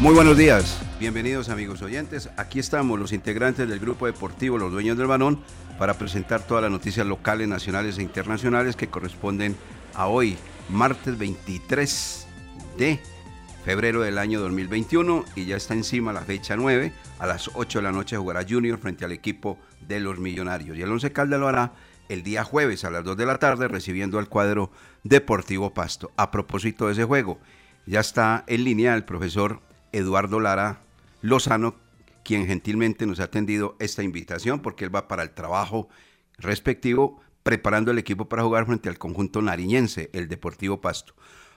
Muy buenos días, bienvenidos amigos oyentes. Aquí estamos los integrantes del grupo deportivo Los Dueños del Balón para presentar todas las noticias locales, nacionales e internacionales que corresponden a hoy, martes 23 de febrero del año 2021 y ya está encima la fecha 9. A las 8 de la noche jugará Junior frente al equipo de los Millonarios y el Once Caldas lo hará el día jueves a las 2 de la tarde recibiendo al cuadro Deportivo Pasto. A propósito de ese juego, ya está en línea el profesor Eduardo Lara Lozano, quien gentilmente nos ha atendido esta invitación porque él va para el trabajo respectivo preparando el equipo para jugar frente al conjunto nariñense, el Deportivo Pasto.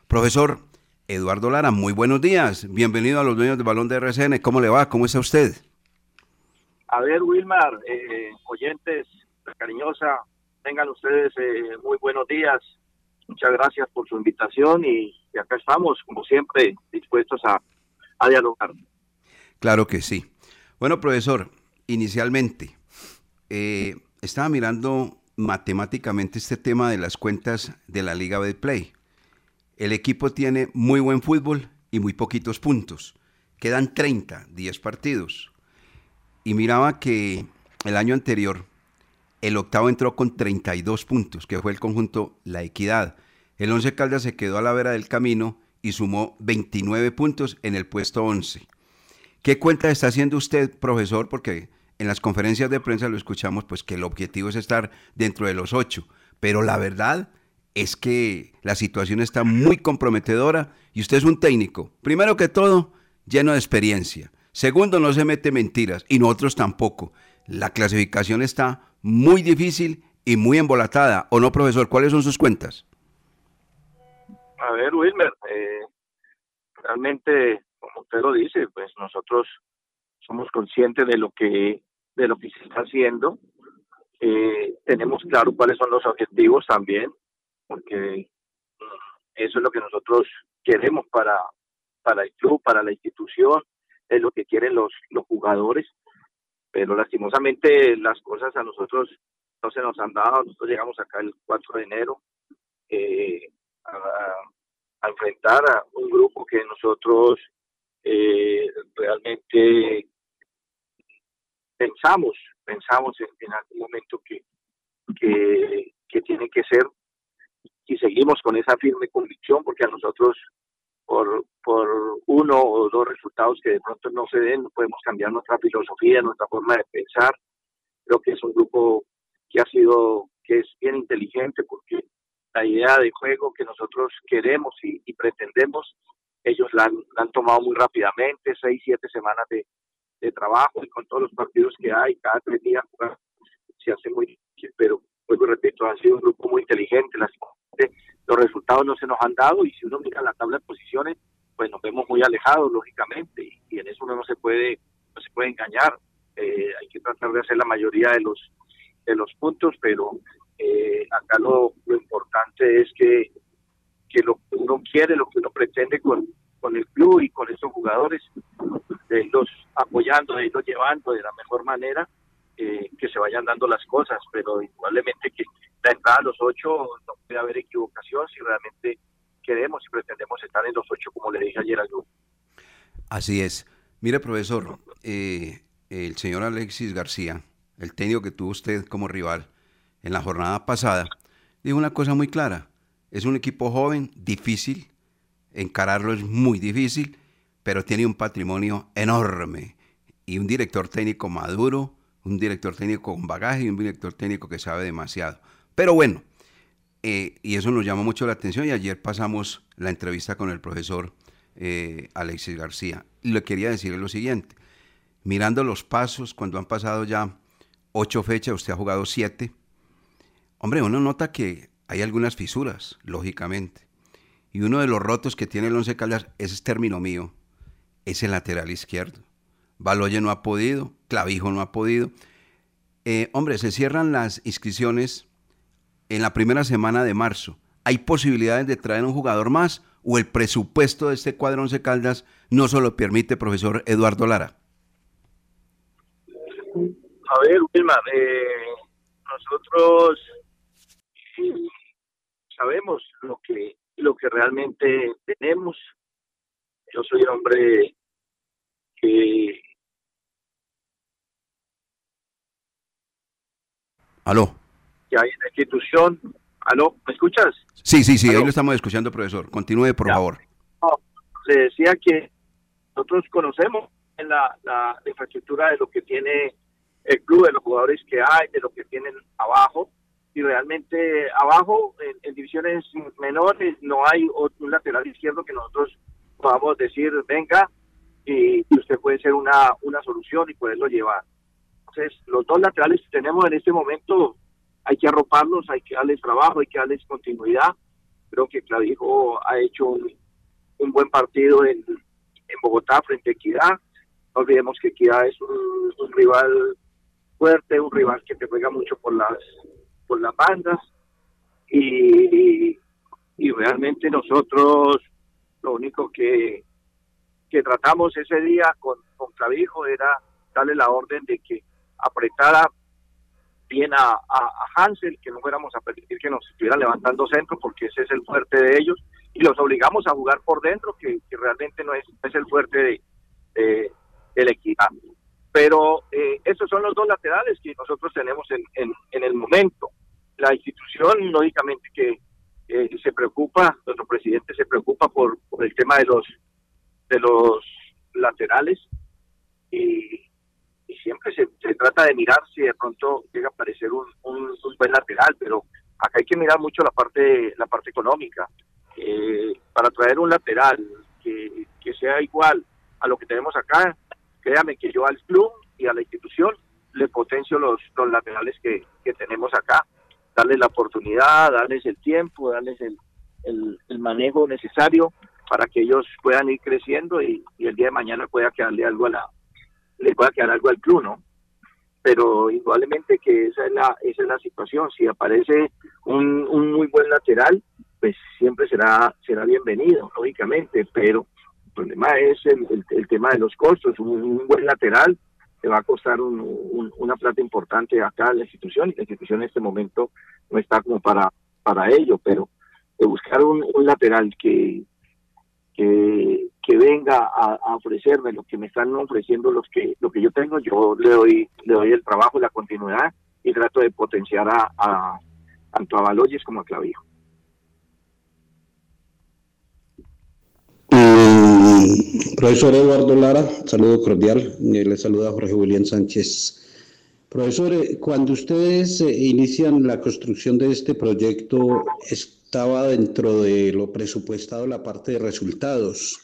Profesor Eduardo Lara, muy buenos días. Bienvenido a los dueños del balón de RCN. ¿Cómo le va? ¿Cómo está usted? A ver, Wilmar, eh, oyentes, cariñosa, tengan ustedes eh, muy buenos días. Muchas gracias por su invitación y, y acá estamos, como siempre, dispuestos a, a dialogar. Claro que sí. Bueno, profesor, inicialmente, eh, estaba mirando matemáticamente este tema de las cuentas de la Liga Betplay. El equipo tiene muy buen fútbol y muy poquitos puntos. Quedan 30, 10 partidos. Y miraba que el año anterior el octavo entró con 32 puntos, que fue el conjunto La Equidad. El Once Caldas se quedó a la vera del camino y sumó 29 puntos en el puesto 11. ¿Qué cuenta está haciendo usted, profesor? Porque en las conferencias de prensa lo escuchamos, pues que el objetivo es estar dentro de los ocho. Pero la verdad es que la situación está muy comprometedora y usted es un técnico, primero que todo, lleno de experiencia. Segundo, no se mete mentiras y nosotros tampoco. La clasificación está muy difícil y muy embolatada. ¿O no, profesor? ¿Cuáles son sus cuentas? A ver, Wilmer, eh, realmente, como usted lo dice, pues nosotros somos conscientes de lo que de lo que se está haciendo. Eh, tenemos claro cuáles son los objetivos también, porque eso es lo que nosotros queremos para para el club, para la institución, es lo que quieren los los jugadores. Pero lastimosamente las cosas a nosotros no se nos han dado. Nosotros llegamos acá el 4 de enero. Eh, a, enfrentar a un grupo que nosotros eh, realmente pensamos, pensamos en, algún momento que, que, que, tiene que ser y seguimos con esa firme convicción porque a nosotros por, por uno o dos resultados que de pronto no se den podemos cambiar nuestra filosofía, nuestra forma de pensar. Creo que es un grupo que ha sido, que es bien inteligente porque la idea de juego que nosotros queremos y, y pretendemos, ellos la han, han, tomado muy rápidamente, seis, siete semanas de, trabajo y con todos los partidos que hay, cada tres días se hace muy difícil, pero vuelvo repito, ha sido un grupo muy inteligente, las, los resultados no se nos han dado y si uno mira la tabla de posiciones, pues nos vemos muy alejados, lógicamente, y, y en eso uno no se puede, no se puede engañar, eh, hay que tratar de hacer la mayoría de los de los puntos, pero eh, acá lo, importante es que, que lo que uno quiere, lo que uno pretende con, con el club y con estos jugadores, de irlos apoyando, de irlos llevando de la mejor manera eh, que se vayan dando las cosas, pero igualmente que la entrada a los ocho no puede haber equivocación si realmente queremos y pretendemos estar en los ocho, como le dije ayer al grupo. Así es. Mire, profesor, eh, el señor Alexis García, el técnico que tuvo usted como rival en la jornada pasada, dijo una cosa muy clara. Es un equipo joven, difícil, encararlo es muy difícil, pero tiene un patrimonio enorme y un director técnico maduro, un director técnico con bagaje y un director técnico que sabe demasiado. Pero bueno, eh, y eso nos llama mucho la atención y ayer pasamos la entrevista con el profesor eh, Alexis García. Y le quería decir lo siguiente, mirando los pasos, cuando han pasado ya ocho fechas, usted ha jugado siete, hombre, uno nota que hay algunas fisuras, lógicamente. Y uno de los rotos que tiene el Once Caldas, ese es término mío, es el lateral izquierdo. Baloye no ha podido, Clavijo no ha podido. Eh, hombre, se cierran las inscripciones en la primera semana de marzo. ¿Hay posibilidades de traer un jugador más o el presupuesto de este cuadro Once Caldas no se lo permite, profesor Eduardo Lara? A ver, Wilma, eh, nosotros sabemos lo que lo que realmente tenemos. Yo soy un hombre que Aló. Que hay en la institución. Aló, ¿me escuchas? Sí, sí, sí, ahí lo estamos escuchando, profesor. Continúe, por favor. le decía que nosotros conocemos la, la, infraestructura de lo que tiene el club, de los jugadores que hay, de lo que tienen abajo. Y realmente abajo, en, divisiones menores, no hay un lateral izquierdo que nosotros podamos decir, venga, y, usted puede ser una, una solución y poderlo llevar. Entonces, los dos laterales que tenemos en este momento, hay que arroparlos, hay que darles trabajo, hay que darles continuidad. Creo que Clavijo ha hecho un, buen partido en Bogotá frente a Equidad. No olvidemos que Equidad es un, rival fuerte, un rival que te juega mucho por las las bandas y, realmente nosotros lo único que, que tratamos ese día con, con Clavijo era darle la orden de que apretara bien a, Hansel, que no fuéramos a permitir que nos estuvieran levantando centro, porque ese es el fuerte de ellos, y los obligamos a jugar por dentro, que, realmente no es, es el fuerte de, de, del equipo. Pero eh, esos son los dos laterales que nosotros tenemos en, en, el momento. La institución, lógicamente, que eh, se preocupa, nuestro presidente se preocupa por, por el tema de los de los laterales y, siempre se, trata de mirar si de pronto llega a aparecer un, un, buen lateral, pero acá hay que mirar mucho la parte la parte económica. Eh, para traer un lateral que, que sea igual a lo que tenemos acá, créame que yo al club y a la institución le potencio los, los laterales que, que tenemos acá, darles la oportunidad, darles el tiempo, darles el, el, manejo necesario para que ellos puedan ir creciendo y, el día de mañana pueda quedarle algo a la, le pueda quedar algo al club. Pero igualmente que esa es la, esa es la situación. Si aparece un, un muy buen lateral, pues siempre será, será bienvenido, lógicamente, pero el problema es el, el, tema de los costos. Un, buen lateral te va a costar un, una plata importante acá en la institución y la institución en este momento no está como para, para ello, pero de buscar un, un lateral que, que, venga a, ofrecerme lo que me están ofreciendo los que lo que yo tengo yo le doy le doy el trabajo la continuidad y trato de potenciar a, a a Baloyes como a Clavijo mm, profesor Eduardo Lara saludo cordial. Le saluda Jorge William Sánchez. Profesor, eh, cuando ustedes eh, inician la construcción de este proyecto, estaba dentro de lo presupuestado la parte de resultados.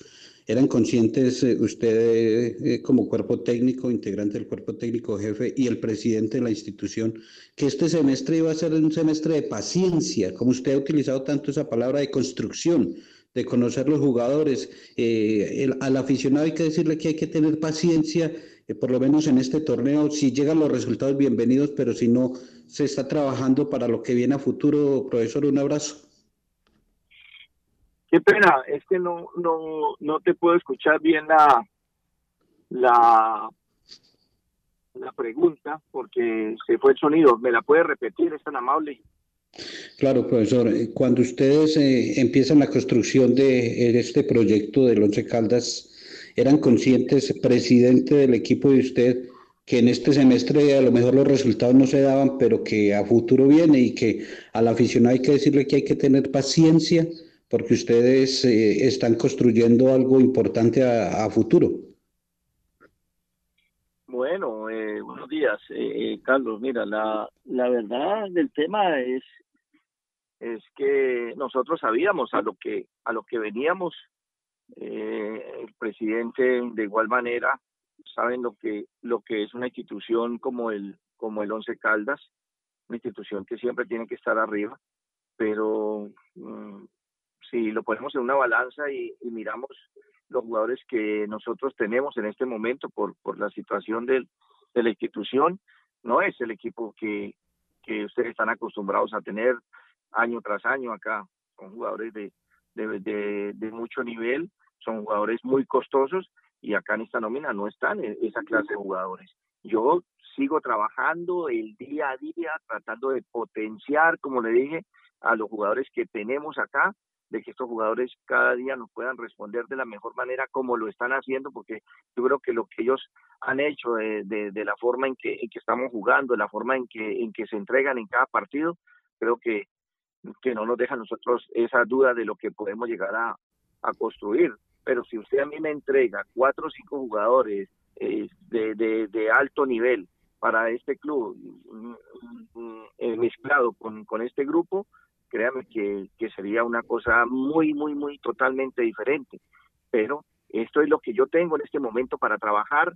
Eran conscientes eh, usted eh, como cuerpo técnico, integrante del cuerpo técnico jefe y el presidente de la institución, que este semestre iba a ser un semestre de paciencia, como usted ha utilizado tanto esa palabra de construcción, de conocer los jugadores. Eh, al aficionado hay que decirle que hay que tener paciencia, por lo menos en este torneo, si llegan los resultados, bienvenidos, pero si no, se está trabajando para lo que viene a futuro. Profesor, un abrazo. Qué pena, es que no, no, no te puedo escuchar bien la, la, la pregunta porque se fue el sonido. ¿Me la puede repetir? Es tan amable. Claro, profesor. Cuando ustedes eh, empiezan la construcción de este proyecto del Once Caldas, ¿eran conscientes, presidente del equipo de usted, que en este semestre a lo mejor los resultados no se daban, pero que a futuro viene y que al aficionado hay que decirle que hay que tener paciencia porque ustedes eh, están construyendo algo importante a, a futuro? Bueno, eh, buenos días, eh, eh, Carlos. Mira, la, la verdad del tema es es que nosotros sabíamos a lo que a lo que veníamos. el presidente de igual manera saben lo que lo que es una institución como el como el Once Caldas, una institución que siempre tiene que estar arriba, pero mm, si lo ponemos en una balanza y miramos los jugadores que nosotros tenemos en este momento por, por la situación de la institución. No es el equipo que, que ustedes están acostumbrados a tener año tras año acá. Son jugadores de, de, de, mucho nivel, son jugadores muy costosos y acá en esta nómina no están esa clase de jugadores. Yo sigo trabajando el día a día, tratando de potenciar, como le dije, a los jugadores que tenemos acá de que estos jugadores cada día nos puedan responder de la mejor manera como lo están haciendo, porque yo creo que lo que ellos han hecho de, de, la forma en que, en que estamos jugando, de la forma en que, en que se entregan en cada partido, creo que, que no nos deja a nosotros esa duda de lo que podemos llegar a, a construir. Pero si usted a mí me entrega cuatro o cinco jugadores eh, de, de, alto nivel para este club mm, mm, eh, mezclado con, con este grupo, créame que, que sería una cosa muy, muy, muy totalmente diferente. Pero esto es lo que yo tengo en este momento para trabajar.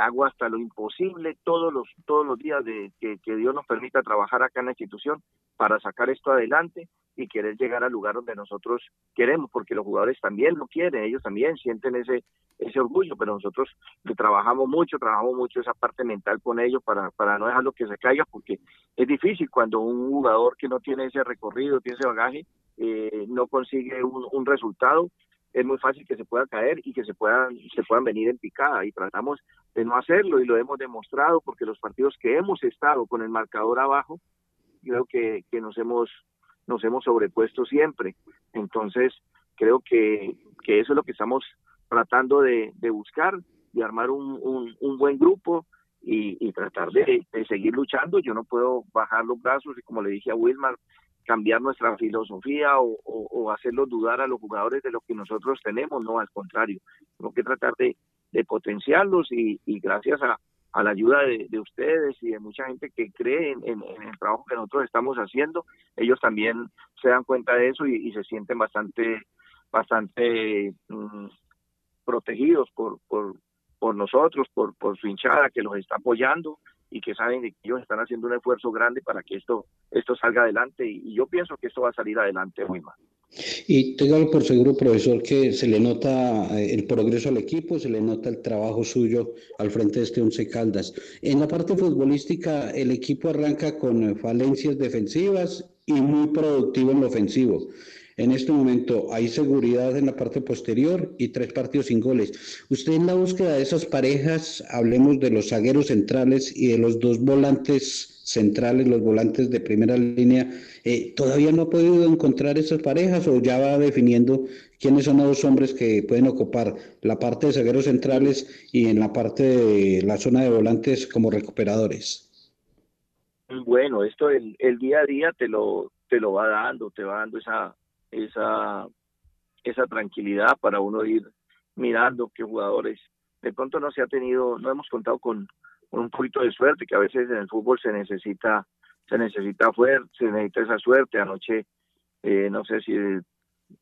Hago hasta lo imposible todos los, todos los días de que, que Dios nos permita trabajar acá en la institución para sacar esto adelante y querer llegar al lugar donde nosotros queremos, porque los jugadores también lo quieren, ellos también sienten ese ese orgullo, pero nosotros trabajamos mucho, trabajamos mucho esa parte mental con ellos para, para no dejarlo que se caiga, porque es difícil cuando un jugador que no tiene ese recorrido, tiene ese bagaje, eh, no consigue un resultado, es muy fácil que se pueda caer y que se puedan se puedan venir en picada y tratamos de no hacerlo y lo hemos demostrado porque los partidos que hemos estado con el marcador abajo creo que, que nos hemos nos hemos sobrepuesto siempre. Entonces, creo que, que eso es lo que estamos tratando de, de buscar, de armar un, un, buen grupo y, y tratar de, de, seguir luchando. Yo no puedo bajar los brazos y, como le dije a Wilmar, cambiar nuestra filosofía o, o, o hacerlos dudar a los jugadores de lo que nosotros tenemos. No, al contrario, tengo que tratar de, potenciarlos y, gracias a, la ayuda de, de, ustedes y de mucha gente que cree en, el trabajo que nosotros estamos haciendo, ellos también se dan cuenta de eso y, se sienten bastante, bastante mm, protegidos por, por, nosotros, por su hinchada que los está apoyando y que saben que ellos están haciendo un esfuerzo grande para que esto, esto salga adelante y, yo pienso que esto va a salir adelante muy mal. Y téngalo por seguro, profesor, que se le nota eh, el progreso al equipo, se le nota el trabajo suyo al frente de este Once Caldas. En la parte futbolística, el equipo arranca con falencias defensivas y muy productivo en lo ofensivo. En este momento hay seguridad en la parte posterior y tres partidos sin goles. Usted en la búsqueda de esas parejas, hablemos de los zagueros centrales y de los dos volantes centrales, los volantes de primera línea, eh, ¿todavía no ha podido encontrar esas parejas o ya va definiendo quiénes son los hombres que pueden ocupar la parte de zagueros centrales y en la parte de la zona de volantes como recuperadores? Bueno, esto el, el día a día te lo, te lo va dando, te va dando esa, esa, esa tranquilidad para uno ir mirando qué jugadores. De pronto no se ha tenido, no hemos contado con, un poquito de suerte, que a veces en el fútbol se necesita, se necesita fuerte, se necesita esa suerte. Anoche, eh, no sé si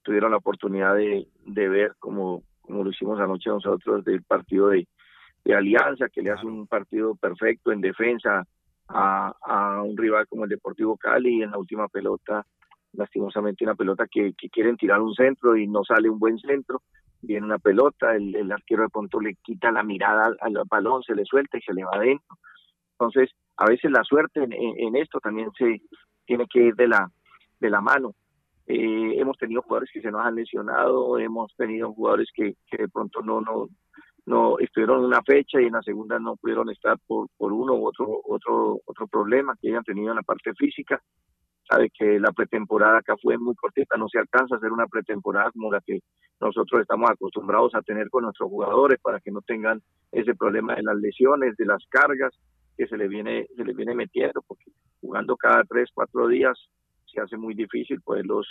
tuvieron la oportunidad de, de ver como, como lo hicimos anoche nosotros del partido de, de Alianza, que le hace un partido perfecto en defensa a, a un rival como el Deportivo Cali y en la última pelota lastimosamente una pelota que, quieren tirar un centro y no sale un buen centro, viene una pelota, el, arquero de pronto le quita la mirada al, balón, se le suelta y se le va adentro. Entonces, a veces la suerte en, esto también se tiene que ir de la, de la mano. Eh, hemos tenido jugadores que se nos han lesionado, hemos tenido jugadores que, que de pronto no, no, no estuvieron una fecha y en la segunda no pudieron estar por, por uno u otro, otro, otro problema que hayan tenido en la parte física. Sabe que la pretemporada acá fue muy cortita, no se alcanza a hacer una pretemporada como la que nosotros estamos acostumbrados a tener con nuestros jugadores para que no tengan ese problema de las lesiones, de las cargas que se le viene, se le viene metiendo, porque jugando cada tres, cuatro días se hace muy difícil poderlos,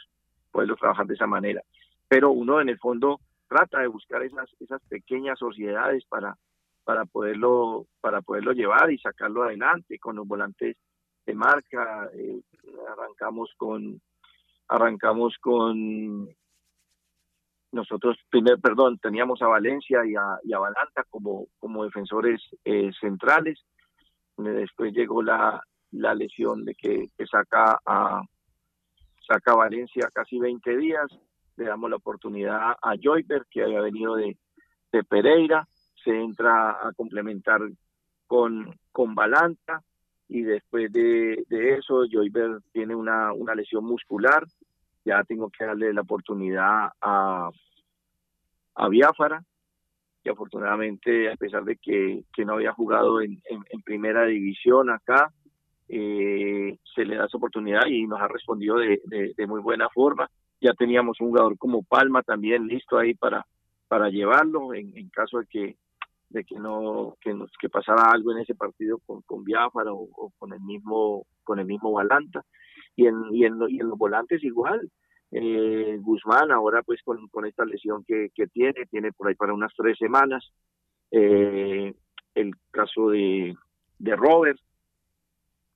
poderlos trabajar de esa manera. Pero uno en el fondo trata de buscar esas, esas pequeñas sociedades para, para poderlo, para poderlo llevar y sacarlo adelante con los volantes de marca. Eh, arrancamos con, arrancamos con nosotros primero, perdón, teníamos a Valencia y a, y a Balanta como, como defensores eh, centrales. Después llegó la, la lesión de que, saca a saca Valencia casi 20 días le damos la oportunidad a Joyber, que había venido de, Pereira, se entra a complementar con, con Balanta, y después de, eso Joyber tiene una, una lesión muscular, ya tengo que darle la oportunidad a, a Biafara, que afortunadamente, a pesar de que, no había jugado en, primera división acá, eh, se le da esa oportunidad y nos ha respondido de, de muy buena forma. Ya teníamos un jugador como Palma también listo ahí para para llevarlo en, caso de que de que no que nos que pasara algo en ese partido con con Biafara o, con el mismo con el mismo Balanta. Y en y en, y en los volantes igual. Eh, Guzmán ahora pues con, con esta lesión que, que tiene tiene por ahí para unas tres semanas. Eh, el caso de de Robert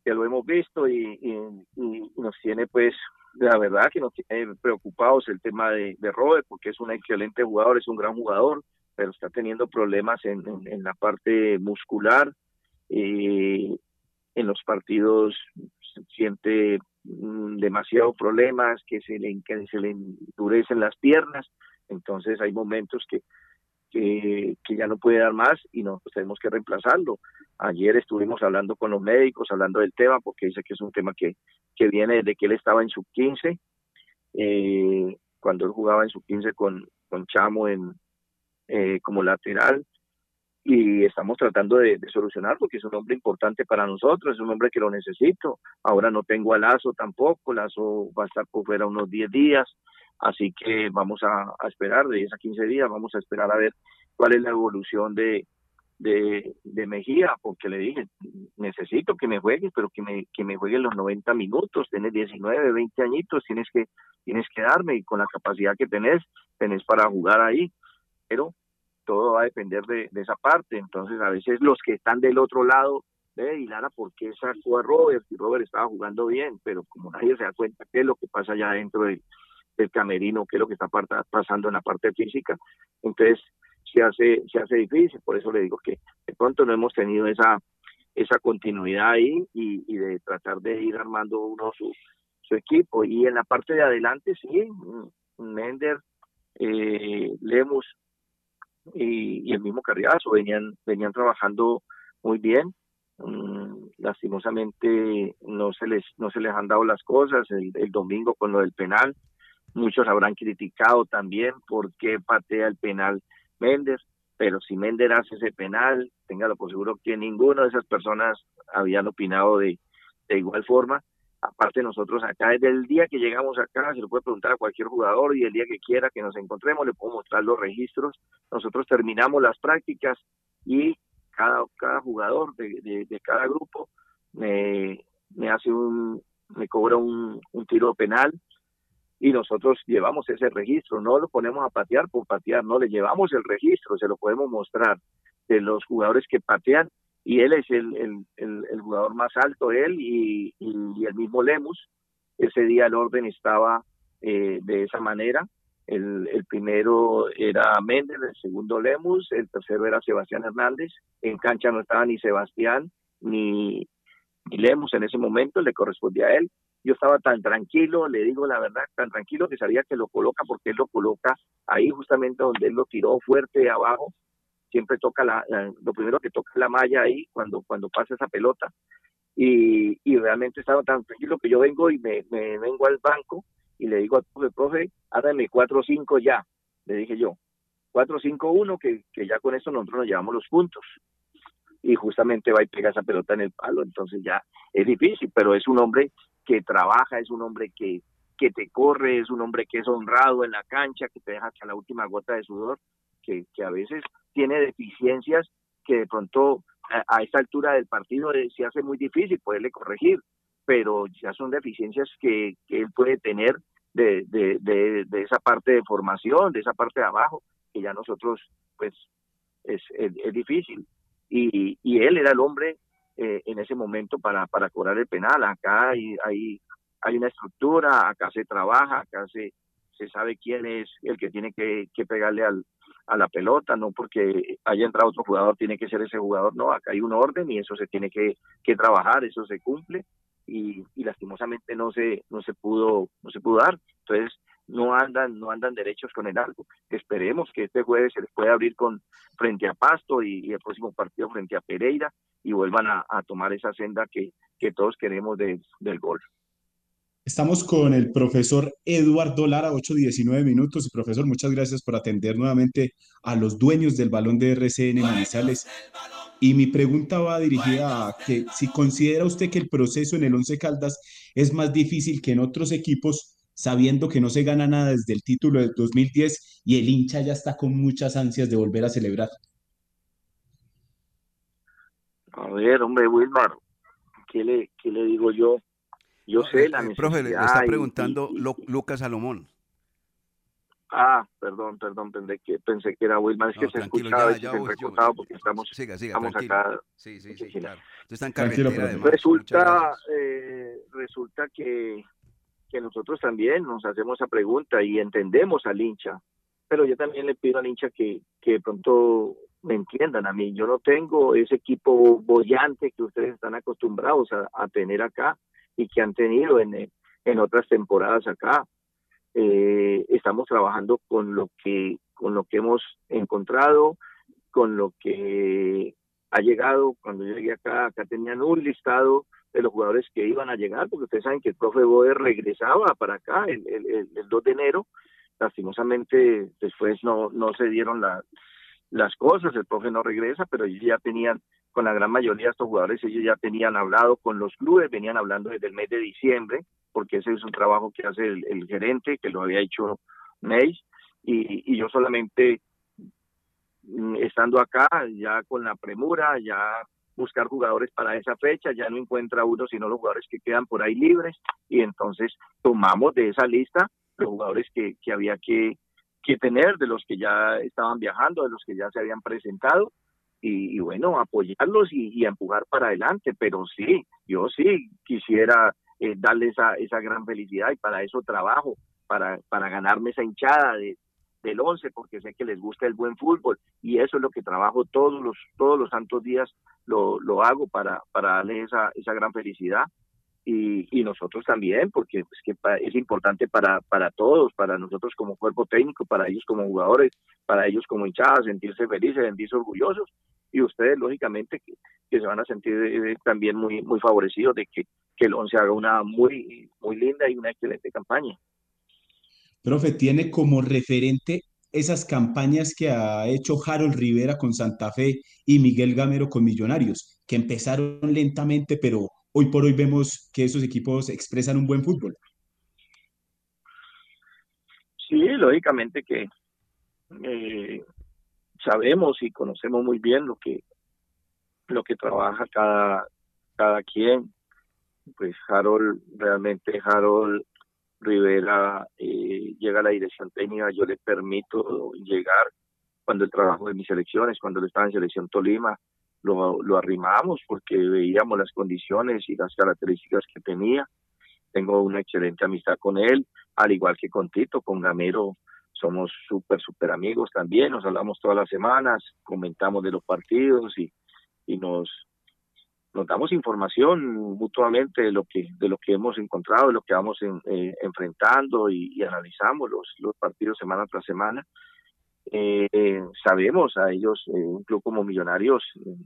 que lo hemos visto y, y nos tiene pues la verdad que nos tiene preocupados el tema de, Robert, porque es un excelente jugador, es un gran jugador, pero está teniendo problemas en, la parte muscular. y en los partidos siente mm, demasiados problemas, que se le, que se le endurecen las piernas, entonces hay momentos que, que, que ya no puede dar más y nosotros tenemos que reemplazarlo. Ayer estuvimos hablando con los médicos, hablando del tema, porque dice que es un tema que, que viene desde que él estaba en sub 15, eh, cuando él jugaba en sub 15 con, con Chamo en, eh, como lateral, y estamos tratando de, solucionar porque es un hombre importante para nosotros, es un hombre que lo necesito. Ahora no tengo a Lazo tampoco, Lazo va a estar por fuera unos 10 días, así que vamos a, esperar de 10 a 15 días, vamos a esperar a ver cuál es la evolución de, de, de Mejía, porque le dije, necesito que me juegues, pero que me, que me juegues los 90 minutos, tienes 19, 20 añitos, tienes que, tienes que darme y con la capacidad que tenés, tenés para jugar ahí, pero todo va a depender de, esa parte, entonces a veces los que están del otro lado, ve, y Lara, ¿por qué sacó a Robert? Y Robert estaba jugando bien, pero como nadie se da cuenta qué es lo que pasa allá dentro del, del camerino, qué es lo que está pasando en la parte física, entonces se hace, se hace difícil, por eso le digo que de pronto no hemos tenido esa, esa continuidad ahí y, de tratar de ir armando uno su, su equipo. Y en la parte de adelante, sí, Mender, eh, Lemus y, el mismo Carriazo venían, venían trabajando muy bien. Mm, lastimosamente no se les no se les han dado las cosas el, el domingo con lo del penal muchos habrán criticado también por qué patea el penal Méndez, pero si Méndez hace ese penal, téngalo por seguro que ninguna de esas personas habían opinado de, de igual forma. Aparte nosotros acá, desde el día que llegamos acá, se lo puede preguntar a cualquier jugador y el día que quiera que nos encontremos le puedo mostrar los registros. Nosotros terminamos las prácticas y cada, cada jugador de, de, cada grupo me, me hace un, me cobra un, un tiro penal y nosotros llevamos ese registro, no lo ponemos a patear por patear, no le llevamos el registro, se lo podemos mostrar de los jugadores que patean y él es el, el, jugador más alto, él y, el mismo Lemus. Ese día el orden estaba eh, de esa manera. El, el, primero era Méndez, el segundo Lemus, el tercero era Sebastián Hernández. En cancha no estaba ni Sebastián ni, ni Lemus en ese momento, le correspondía a él yo estaba tan tranquilo, le digo la verdad, tan tranquilo que sabía que lo coloca porque él lo coloca ahí justamente donde él lo tiró fuerte abajo, siempre toca la, lo primero que toca la malla ahí cuando, cuando pasa esa pelota. Y, y realmente estaba tan tranquilo que yo vengo y me, me vengo al banco y le digo al profe, profe, hágame cuatro o cinco ya, le dije yo. 4-5-1, que, que ya con eso nosotros nos llevamos los puntos. Y justamente va y pega esa pelota en el palo, entonces ya es difícil, pero es un hombre que trabaja, es un hombre que, que te corre, es un hombre que es honrado en la cancha, que te deja hasta la última gota de sudor, que, que a veces tiene deficiencias que de pronto a, esta altura del partido eh, se hace muy difícil poderle corregir, pero ya son deficiencias que, que él puede tener de, de, de, esa parte de formación, de esa parte de abajo, que ya nosotros, pues, es, es, difícil. Y, y él era el hombre eh, en ese momento para, para cobrar el penal. Acá hay, hay, hay una estructura, acá se trabaja, acá se, se sabe quién es el que tiene que, que pegarle al, a la pelota, no porque haya entrado otro jugador tiene que ser ese jugador, no, acá hay un orden y eso se tiene que, que trabajar, eso se cumple. Y, y, lastimosamente no se no se pudo no se pudo dar. Entonces no andan no andan derechos con el algo esperemos que este jueves se les pueda abrir con frente a Pasto y, el próximo partido frente a Pereira y vuelvan a, tomar esa senda que, que todos queremos del gol Estamos con el profesor Eduardo Lara, 8-19 minutos. Y profesor, muchas gracias por atender nuevamente a los dueños del balón de RCN Manizales. Y mi pregunta va dirigida a que si considera usted que el proceso en el Once Caldas es más difícil que en otros equipos, sabiendo que no se gana nada desde el título del 2010 y el hincha ya está con muchas ansias de volver a celebrar. A ver, hombre, Wilmar, ¿qué le, qué le digo yo? Yo sé la necesidad. Profe, le está preguntando Lucas Salomón. Ah, perdón, perdón, pensé que, pensé que era Wilmar, es que se escuchaba, ya, ya porque estamos, siga, siga, estamos acá. Sí, sí, sí, claro. está en carretera, Resulta, eh, resulta que, que nosotros también nos hacemos esa pregunta y entendemos al hincha, pero yo también le pido al hincha que, que de pronto me entiendan a mí. Yo no tengo ese equipo bollante que ustedes están acostumbrados a, a tener acá y que han tenido en, en otras temporadas acá. Eh, estamos trabajando con lo que con lo que hemos encontrado, con lo que ha llegado. Cuando yo llegué acá, acá tenían un listado de los jugadores que iban a llegar, porque ustedes saben que el profe Boder regresaba para acá el, el, el 2 de enero. Lastimosamente después no, no se dieron la, las cosas, el profe no regresa, pero ya tenían, con la gran mayoría de estos jugadores, ellos ya tenían hablado con los clubes, venían hablando desde el mes de diciembre, porque ese es un trabajo que hace el, gerente, que lo había hecho Ney, y, y yo solamente mm, estando acá, ya con la premura, ya buscar jugadores para esa fecha, ya no encuentra uno sino los jugadores que quedan por ahí libres, y entonces tomamos de esa lista los jugadores que, que había que, que tener de los que ya estaban viajando, de los que ya se habían presentado y, bueno, apoyarlos y, empujar para adelante. Pero sí, yo sí quisiera eh, darle esa, esa gran felicidad y para eso trabajo, para, para ganarme esa hinchada de, del once porque sé que les gusta el buen fútbol y eso es lo que trabajo todos los todos los santos días lo, lo hago para para darle esa esa gran felicidad y, y nosotros también, porque pues, que es importante para, para todos, para nosotros como cuerpo técnico, para ellos como jugadores, para ellos como hinchadas, sentirse felices, sentirse orgullosos y ustedes lógicamente que, que se van a sentir eh, también muy muy favorecidos de que, que el once haga una muy muy linda y una excelente campaña. Profe, tiene como referente esas campañas que ha hecho Harold Rivera con Santa Fe y Miguel Gamero con Millonarios, que empezaron lentamente, pero hoy por hoy vemos que esos equipos expresan un buen fútbol. Sí, lógicamente que eh, sabemos y conocemos muy bien lo que lo que trabaja cada cada quien. Pues Harold, realmente Harold Rivera eh, llega a la dirección técnica, yo le permito llegar cuando el trabajo de mis selecciones, cuando él estaba en selección Tolima, lo, lo arrimamos porque veíamos las condiciones y las características que tenía. Tengo una excelente amistad con él, al igual que con Tito, con Gamero. Somos súper, súper amigos también. Nos hablamos todas las semanas, comentamos de los partidos y, y nos, nos damos información mutuamente de lo que de lo que hemos encontrado, de lo que vamos eh, enfrentando y, analizamos los, los partidos semana tras semana eh, sabemos a ellos, eh, un club como Millonarios,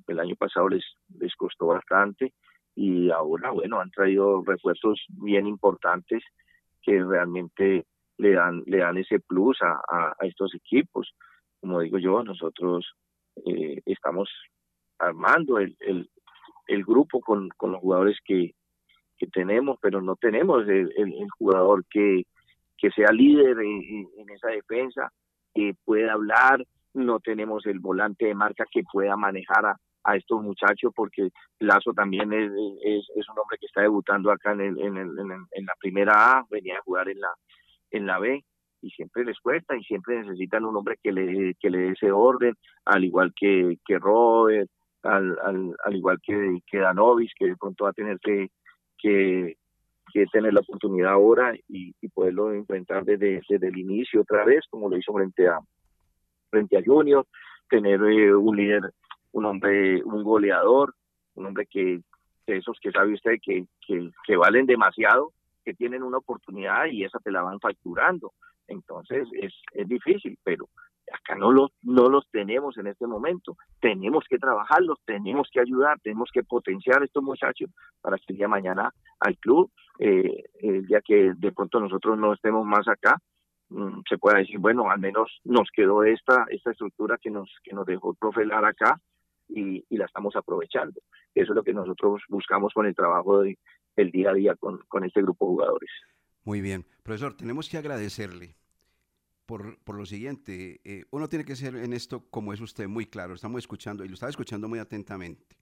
el año pasado les, les costó bastante y ahora, bueno, han traído refuerzos bien importantes que realmente le dan, le dan ese plus a, a, estos equipos, como digo yo, nosotros eh, estamos armando el, el, el grupo con, con, los jugadores que, que tenemos, pero no tenemos el, el, jugador que, que sea líder en, en, esa defensa, que pueda hablar, no tenemos el volante de marca que pueda manejar a, a estos muchachos porque Lazo también es, es, un hombre que está debutando acá en, el, en, el, en, la primera A, venía a jugar en la, en la B y siempre les cuesta y siempre necesitan un hombre que le, que le dé ese orden, al igual que, que Robert, al, al, al igual que, que Danovis, que de pronto va a tener que, que, tener la oportunidad ahora y, poderlo enfrentar desde, desde el inicio otra vez, como lo hizo frente a frente a Junior, tener eh, un líder un hombre, un goleador, un hombre que, esos que sabe usted que, que, valen demasiado, que tienen una oportunidad y esa te la van facturando. Entonces es, es difícil, pero acá no los, no los tenemos en este momento. Tenemos que trabajarlos, tenemos que ayudar, tenemos que potenciar a estos muchachos para que el día mañana al club, eh, el día que de pronto nosotros no estemos más acá, mm, se pueda decir, bueno, al menos nos quedó esta, esta estructura que nos, que nos dejó el profe acá y, la estamos aprovechando. Eso es lo que nosotros buscamos con el trabajo de, del día a día con, con este grupo de jugadores. Muy bien. Profesor, tenemos que agradecerle por, por lo siguiente. Eh, uno tiene que ser en esto, como es usted, muy claro. Estamos escuchando y lo estaba escuchando muy atentamente.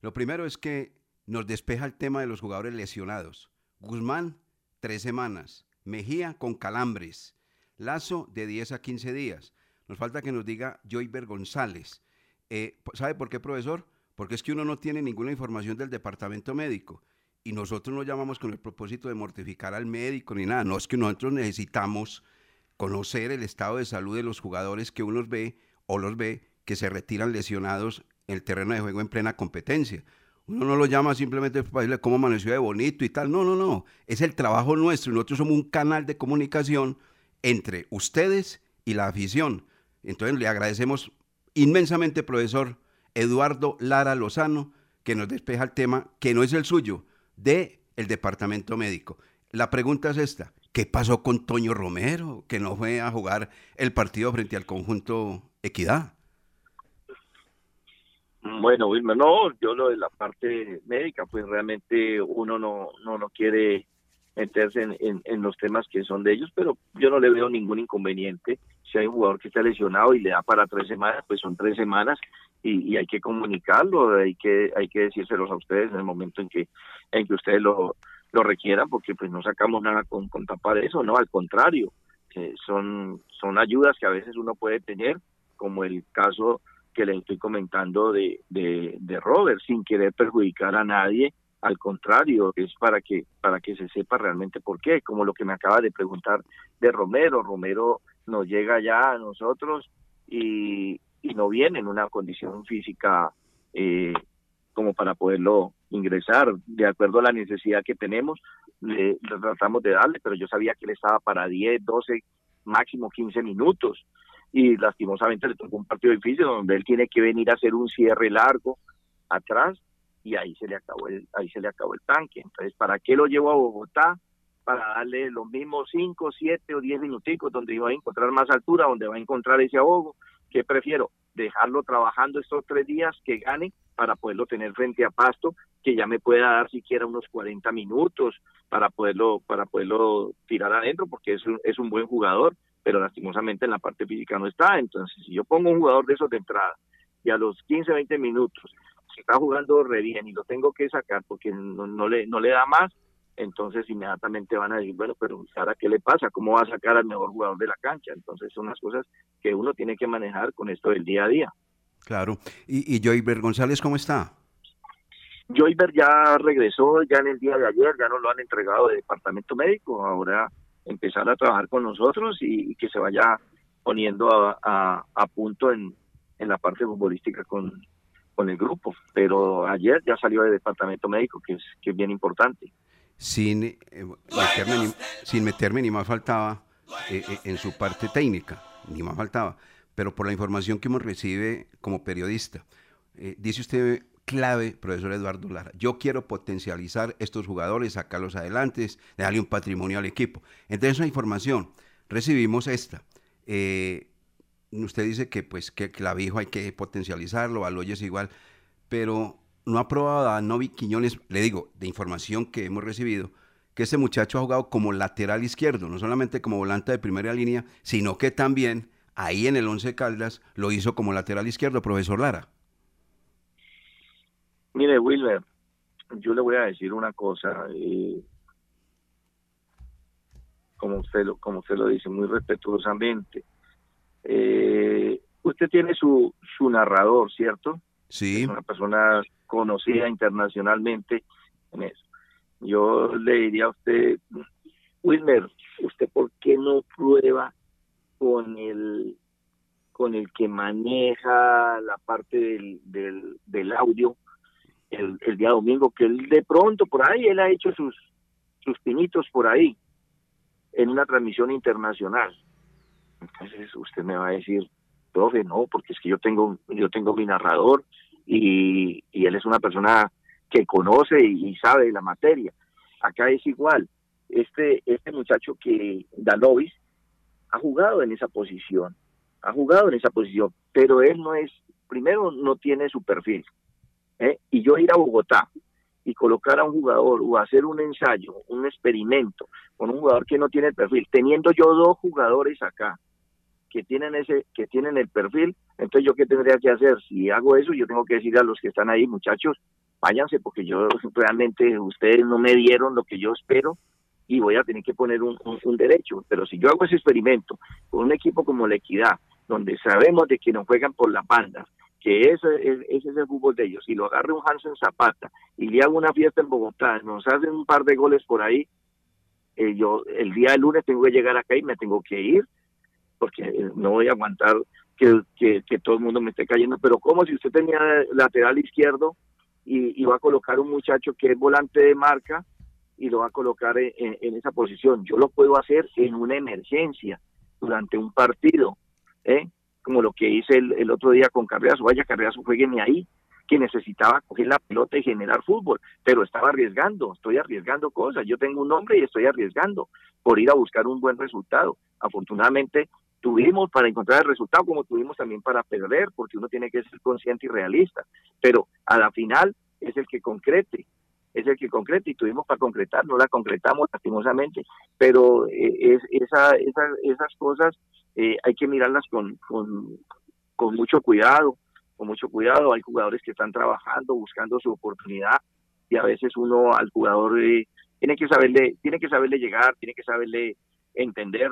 Lo primero es que nos despeja el tema de los jugadores lesionados. Guzmán, tres semanas. Mejía con calambres. Lazo de 10 a 15 días. Nos falta que nos diga Joyber González. Eh, ¿Sabe por qué, profesor? Porque es que uno no tiene ninguna información del departamento médico y nosotros no llamamos con el propósito de mortificar al médico ni nada. No es que nosotros necesitamos conocer el estado de salud de los jugadores que uno ve o los ve que se retiran lesionados en el terreno de juego en plena competencia. Uno no lo llama simplemente para decirle cómo amaneció de bonito y tal. No, no, no. Es el trabajo nuestro. Nosotros somos un canal de comunicación entre ustedes y la afición. Entonces le agradecemos inmensamente, profesor Eduardo Lara Lozano, que nos despeja el tema que no es el suyo, de el departamento médico. La pregunta es esta, ¿qué pasó con Toño Romero, que no fue a jugar el partido frente al conjunto Equidad? Bueno, Wilmer, no, yo lo de la parte médica, pues realmente uno no, no, no quiere meterse en, en, los temas que son de ellos, pero yo no le veo ningún inconveniente. Si hay un jugador que está lesionado y le da para tres semanas, pues son tres semanas y, hay que comunicarlo, hay que hay que decírselos a ustedes en el momento en que en que ustedes lo, lo requieran, porque pues no sacamos nada con, con tapar eso, no, al contrario, son son ayudas que a veces uno puede tener, como el caso que le estoy comentando de, de, de Robert, sin querer perjudicar a nadie, al contrario, es para que para que se sepa realmente por qué, como lo que me acaba de preguntar de Romero, Romero nos llega ya a nosotros y, y no viene en una condición física eh, como para poderlo ingresar de acuerdo a la necesidad que tenemos, le, tratamos de darle, pero yo sabía que él estaba para 10, 12, máximo 15 minutos y lastimosamente le tocó un partido difícil donde él tiene que venir a hacer un cierre largo atrás y ahí se le acabó el, ahí se le acabó el tanque. Entonces, ¿para qué lo llevo a Bogotá? Para darle los mismos 5, 7 o 10 minuticos donde va a encontrar más altura, donde va a encontrar ese ahogo. ¿Qué prefiero? Dejarlo trabajando estos tres días que gane para poderlo tener frente a Pasto, que ya me pueda dar siquiera unos 40 minutos para poderlo, para poderlo tirar adentro, porque es un, es un buen jugador, pero lastimosamente en la parte física no está. Entonces, si yo pongo un jugador de esos de entrada y a los 15, 20 minutos está jugando re bien y lo tengo que sacar porque no, le, no le da más, entonces inmediatamente van a decir, bueno, pero ahora qué le pasa, cómo va a sacar al mejor jugador de la cancha. Entonces son las cosas que uno tiene que manejar con esto del día a día. Claro. ¿Y, y Joyber González cómo está? Joyber ya regresó ya en el día de ayer, ya nos lo han entregado de departamento médico, ahora empezar a trabajar con nosotros y, que se vaya poniendo a, a, punto en, en la parte futbolística con, con el grupo, pero ayer ya salió del departamento médico, que es, que es bien importante. Sin, eh, meterme, ni, sin meterme ni más faltaba eh, eh, en su parte técnica, ni más faltaba, pero por la información que hemos recibe como periodista, dice usted clave, profesor Eduardo Lara, yo quiero potencializar estos jugadores, sacarlos adelante, darle un patrimonio al equipo. Entonces esa información, recibimos esta. usted dice que pues que Clavijo hay que potencializarlo, Aloyes igual, pero no ha probado a Novi Quiñones, le digo, de información que hemos recibido, que este muchacho ha jugado como lateral izquierdo, no solamente como volante de primera línea, sino que también ahí en el Once Caldas lo hizo como lateral izquierdo, profesor Lara. Mire, Wilmer, yo le voy a decir una cosa, eh, como usted lo, como usted lo dice, muy respetuosamente. Eh, usted tiene su, su narrador, ¿cierto? Sí. Es una persona conocida internacionalmente en eso. Yo le diría a usted, Wilmer, ¿usted por qué no prueba con el con el que maneja la parte del, del, del audio el, el, día domingo, que él de pronto por ahí, él ha hecho sus, sus pinitos por ahí en una transmisión internacional. Entonces usted me va a decir, profe, no, porque es que yo tengo, yo tengo mi narrador y, y él es una persona que conoce y, sabe la materia. Acá es igual. Este, este muchacho que Danovis ha jugado en esa posición, ha jugado en esa posición, pero él no es, primero no tiene su perfil. ¿eh? Y yo ir a Bogotá y colocar a un jugador o hacer un ensayo, un experimento con un jugador que no tiene el perfil, teniendo yo dos jugadores acá que tienen ese que tienen el perfil, entonces yo qué tendría que hacer? Si hago eso, yo tengo que decir a los que están ahí, muchachos, váyanse porque yo realmente ustedes no me dieron lo que yo espero y voy a tener que poner un, derecho. Pero si yo hago ese experimento con un equipo como la Equidad, donde sabemos de que nos juegan por la banda, que ese, ese es el fútbol de ellos, y lo agarre un Hansen Zapata y le hago una fiesta en Bogotá, nos hacen un par de goles por ahí, eh, yo el día de lunes tengo que llegar acá y me tengo que ir, porque eh, no voy a aguantar que, que, todo el mundo me esté cayendo, pero como si usted tenía lateral izquierdo y, va a colocar un muchacho que es volante de marca y lo va a colocar en, esa posición. Yo lo puedo hacer en una emergencia durante un partido, ¿eh? como lo que hice el, otro día con Carreras, vaya Carreras, jueguenme ahí, que necesitaba coger la pelota y generar fútbol, pero estaba arriesgando, estoy arriesgando cosas, yo tengo un nombre y estoy arriesgando por ir a buscar un buen resultado. Afortunadamente tuvimos para encontrar el resultado como tuvimos también para perder, porque uno tiene que ser consciente y realista, pero a la final es el que concrete, es el que concrete y tuvimos para concretar, no la concretamos lastimosamente, pero eh, es, esa, esas cosas eh, hay que mirarlas con, con, con mucho cuidado, con mucho cuidado, hay jugadores que están trabajando, buscando su oportunidad y a veces uno al jugador eh, tiene que saberle, tiene que saberle llegar, tiene que saberle entender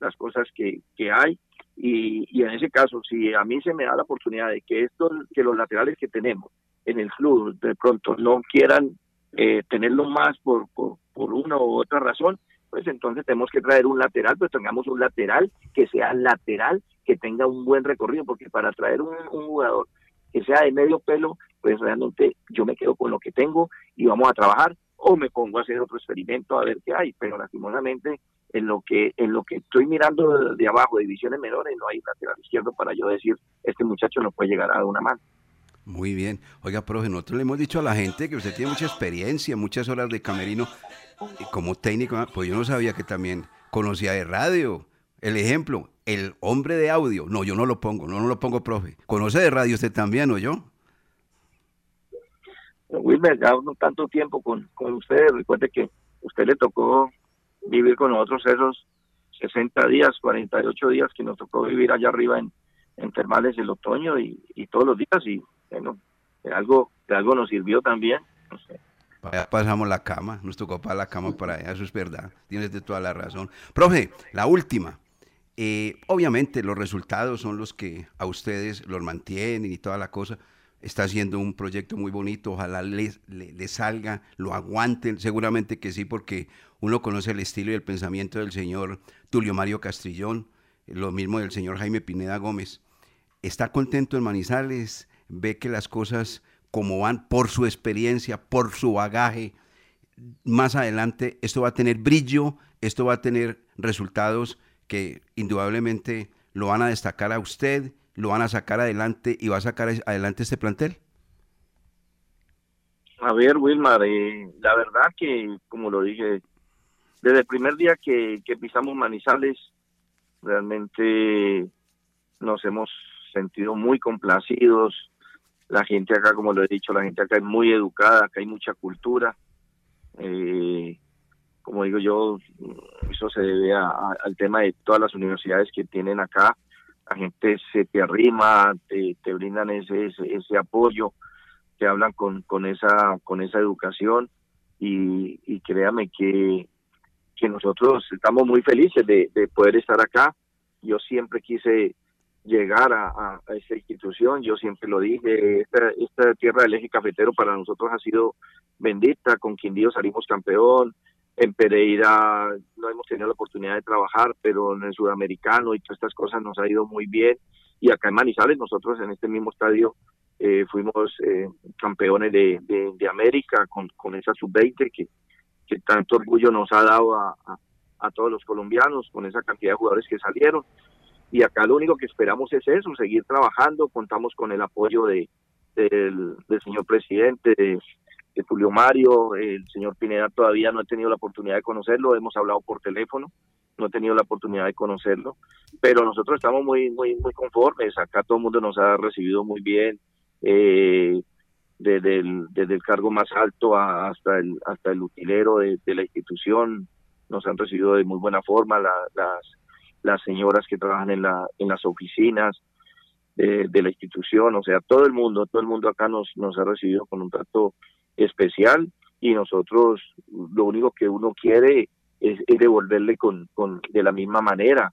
las cosas que, que hay. Y, y, en ese caso si a mí se me da la oportunidad de que estos que los laterales que tenemos en el club de pronto no quieran eh, tenerlo más por, por, por una u otra razón pues entonces tenemos que traer un lateral pues tengamos un lateral que sea lateral que tenga un buen recorrido porque para traer un, un jugador que sea de medio pelo pues realmente yo me quedo con lo que tengo y vamos a trabajar o me pongo a hacer otro experimento a ver qué hay. Pero lastimosamente en lo que en lo que estoy mirando de, abajo, divisiones menores, no hay lateral izquierdo para yo decir, este muchacho no puede llegar a una mano. Muy bien. Oiga, profe, nosotros le hemos dicho a la gente que usted tiene mucha experiencia, muchas horas de camerino como técnico, ah, pues yo no sabía que también conocía de radio. El ejemplo, el hombre de audio. No, yo no lo pongo, no, no lo pongo, profe. ¿Conoce de radio usted también o yo? Wilmer, ya no tanto tiempo con, con usted. Recuerde que usted le tocó vivir con nosotros esos 60 días, 48 días que nos tocó vivir allá arriba en, en Termales el otoño y, todos los días y bueno, de algo, de algo nos sirvió también. No sé. pasamos la cama, nos tocó para la cama para allá, eso es verdad, tienes toda la razón. Profe, la última. Eh, obviamente los resultados son los que a ustedes los mantienen y toda la cosa. Está haciendo un proyecto muy bonito, ojalá le, le salga, lo aguanten, seguramente que sí, porque uno conoce el estilo y el pensamiento del señor Tulio Mario Castrillón, lo mismo del señor Jaime Pineda Gómez. Está contento en Manizales, ve que las cosas como van por su experiencia, por su bagaje, más adelante esto va a tener brillo, esto va a tener resultados que indudablemente lo van a destacar a usted, lo van a sacar adelante y va a sacar adelante este plantel. A ver, Wilmar, eh, la verdad que, como lo dije, desde el primer día que, pisamos Manizales, realmente nos hemos sentido muy complacidos. La gente acá, como lo he dicho, la gente acá es muy educada, acá hay mucha cultura. Eh, como digo yo, eso se debe al tema de todas las universidades que tienen acá. La gente se te arrima, te, te brindan ese, ese, apoyo, te hablan con, con, esa, con esa educación y, créame que, que nosotros estamos muy felices de, de poder estar acá. Yo siempre quise llegar a, a, esta institución. Yo siempre lo dije, esta, esta tierra del eje cafetero para nosotros ha sido bendita, con Quindío salimos campeón, en Pereira no hemos tenido la oportunidad de trabajar, pero en el sudamericano y todas estas cosas nos ha ido muy bien. Y acá en Manizales, nosotros en este mismo estadio eh, fuimos eh, campeones de, de, América con, con esa sub-20 que, que tanto orgullo nos ha dado a, a, todos los colombianos con esa cantidad de jugadores que salieron y acá lo único que esperamos es eso, seguir trabajando, contamos con el apoyo de, del, señor presidente, de, Julio Mario, el señor Pineda todavía no he tenido la oportunidad de conocerlo, hemos hablado por teléfono, no he tenido la oportunidad de conocerlo, pero nosotros estamos muy muy muy conformes, acá todo el mundo nos ha recibido muy bien, eh, desde, el, cargo más alto hasta el hasta el utilero de, la institución, nos han recibido de muy buena forma, las las señoras que trabajan en, la, en las oficinas de, la institución, o sea, todo el mundo, todo el mundo acá nos, nos ha recibido con un trato especial y nosotros lo único que uno quiere es, devolverle con, con, de la misma manera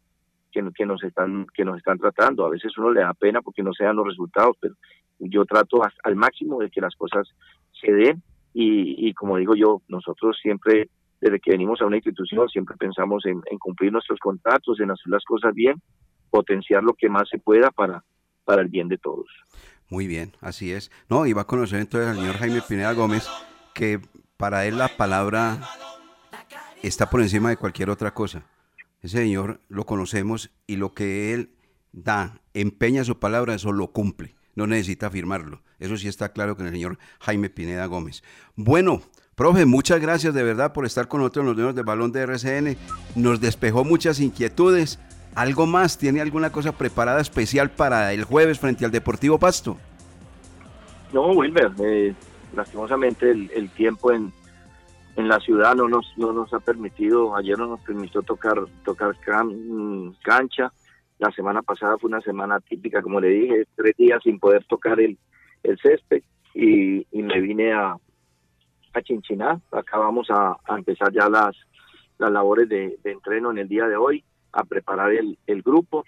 que, que, nos están que nos están tratando. A veces uno le da pena porque no se dan los resultados, pero yo trato al máximo de que las cosas se den y, y como digo yo, nosotros siempre desde que venimos a una institución siempre pensamos en, cumplir nuestros contratos, en hacer las cosas bien, potenciar lo que más se pueda para, para el bien de todos. Muy bien, así es. No, iba a conocer entonces al señor Jaime Pineda Gómez, que para él la palabra está por encima de cualquier otra cosa. Ese señor lo conocemos y lo que él da, empeña su palabra, eso lo cumple. No necesita firmarlo. Eso sí está claro con el señor Jaime Pineda Gómez. Bueno, Profe, muchas gracias de verdad por estar con nosotros en los dueños del balón de RCN. Nos despejó muchas inquietudes. ¿Algo más? ¿Tiene alguna cosa preparada especial para el jueves frente al Deportivo Pasto? No, Wilber, eh, lastimosamente el, tiempo en, en la ciudad no nos, no nos ha permitido, ayer no nos permitió tocar, tocar cancha. La semana pasada fue una semana típica, como le dije, tres días sin poder tocar el, el césped y me vine a, a Chinchiná. Acá vamos a, empezar ya las, las labores de, entreno en el día de hoy, a preparar el, el grupo,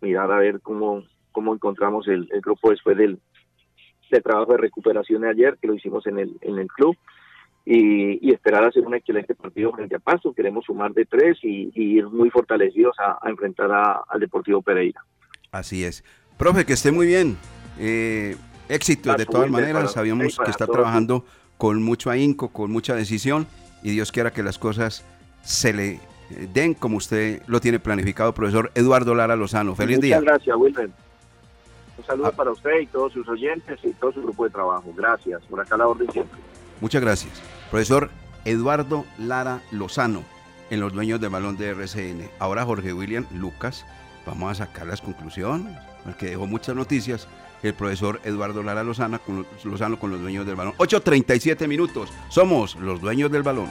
mirar a ver cómo, cómo encontramos el, grupo después del, trabajo de recuperación de ayer, que lo hicimos en el, en el club. Y, esperar a hacer un excelente partido frente a Paso. Queremos sumar de tres y, ir muy fortalecidos a, enfrentar al Deportivo Pereira. Así es. Profe, que esté muy bien. Eh, éxito de todas maneras. Sabíamos que está trabajando con mucho ahínco, con mucha decisión y Dios quiera que las cosas se le den como usted lo tiene planificado, profesor Eduardo Lara Lozano. Feliz día. Muchas gracias, Wilmer. Un saludo ah. para usted y todos sus oyentes y todo su grupo de trabajo. Gracias. Por acá la orden siempre. Muchas gracias. Profesor Eduardo Lara Lozano, en los dueños del balón de RCN. Ahora Jorge William Lucas, vamos a sacar las conclusiones, porque dejó muchas noticias el profesor Eduardo Lara Lozano con, Lozano con los dueños del balón. 8.37 minutos. Somos los dueños del balón.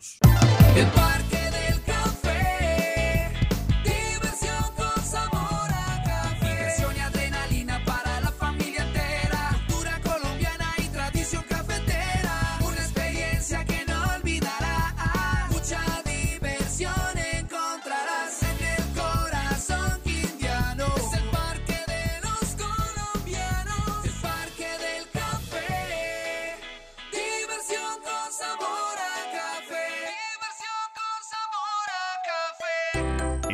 El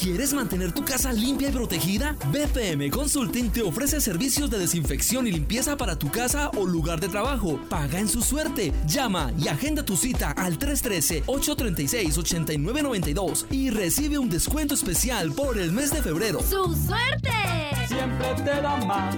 ¿Quieres mantener tu casa limpia y protegida? BPM Consulting te ofrece servicios de desinfección y limpieza para tu casa o lugar de trabajo. Paga en su suerte. Llama y agenda tu cita al 313-836-8992 y recibe un descuento especial por el mes de febrero. ¡Su suerte! Siempre te da más.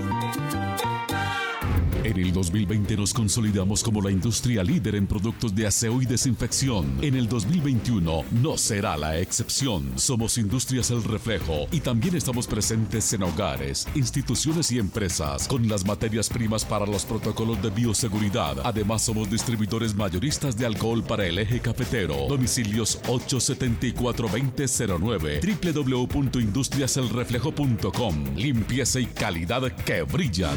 En el 2020 nos consolidamos como la industria líder en productos de aseo y desinfección. En el 2021 no será la excepción. Somos Industrias El Reflejo y también estamos presentes en hogares, instituciones y empresas con las materias primas para los protocolos de bioseguridad. Además somos distribuidores mayoristas de alcohol para el eje cafetero. Domicilios 874-2009 www.industriaselreflejo.com Limpieza y calidad que brillan.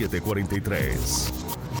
43.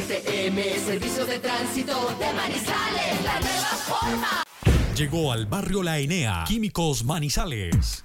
STM, Servicio de Tránsito de Manizales, la nueva forma. Llegó al barrio La Enea, Químicos Manizales.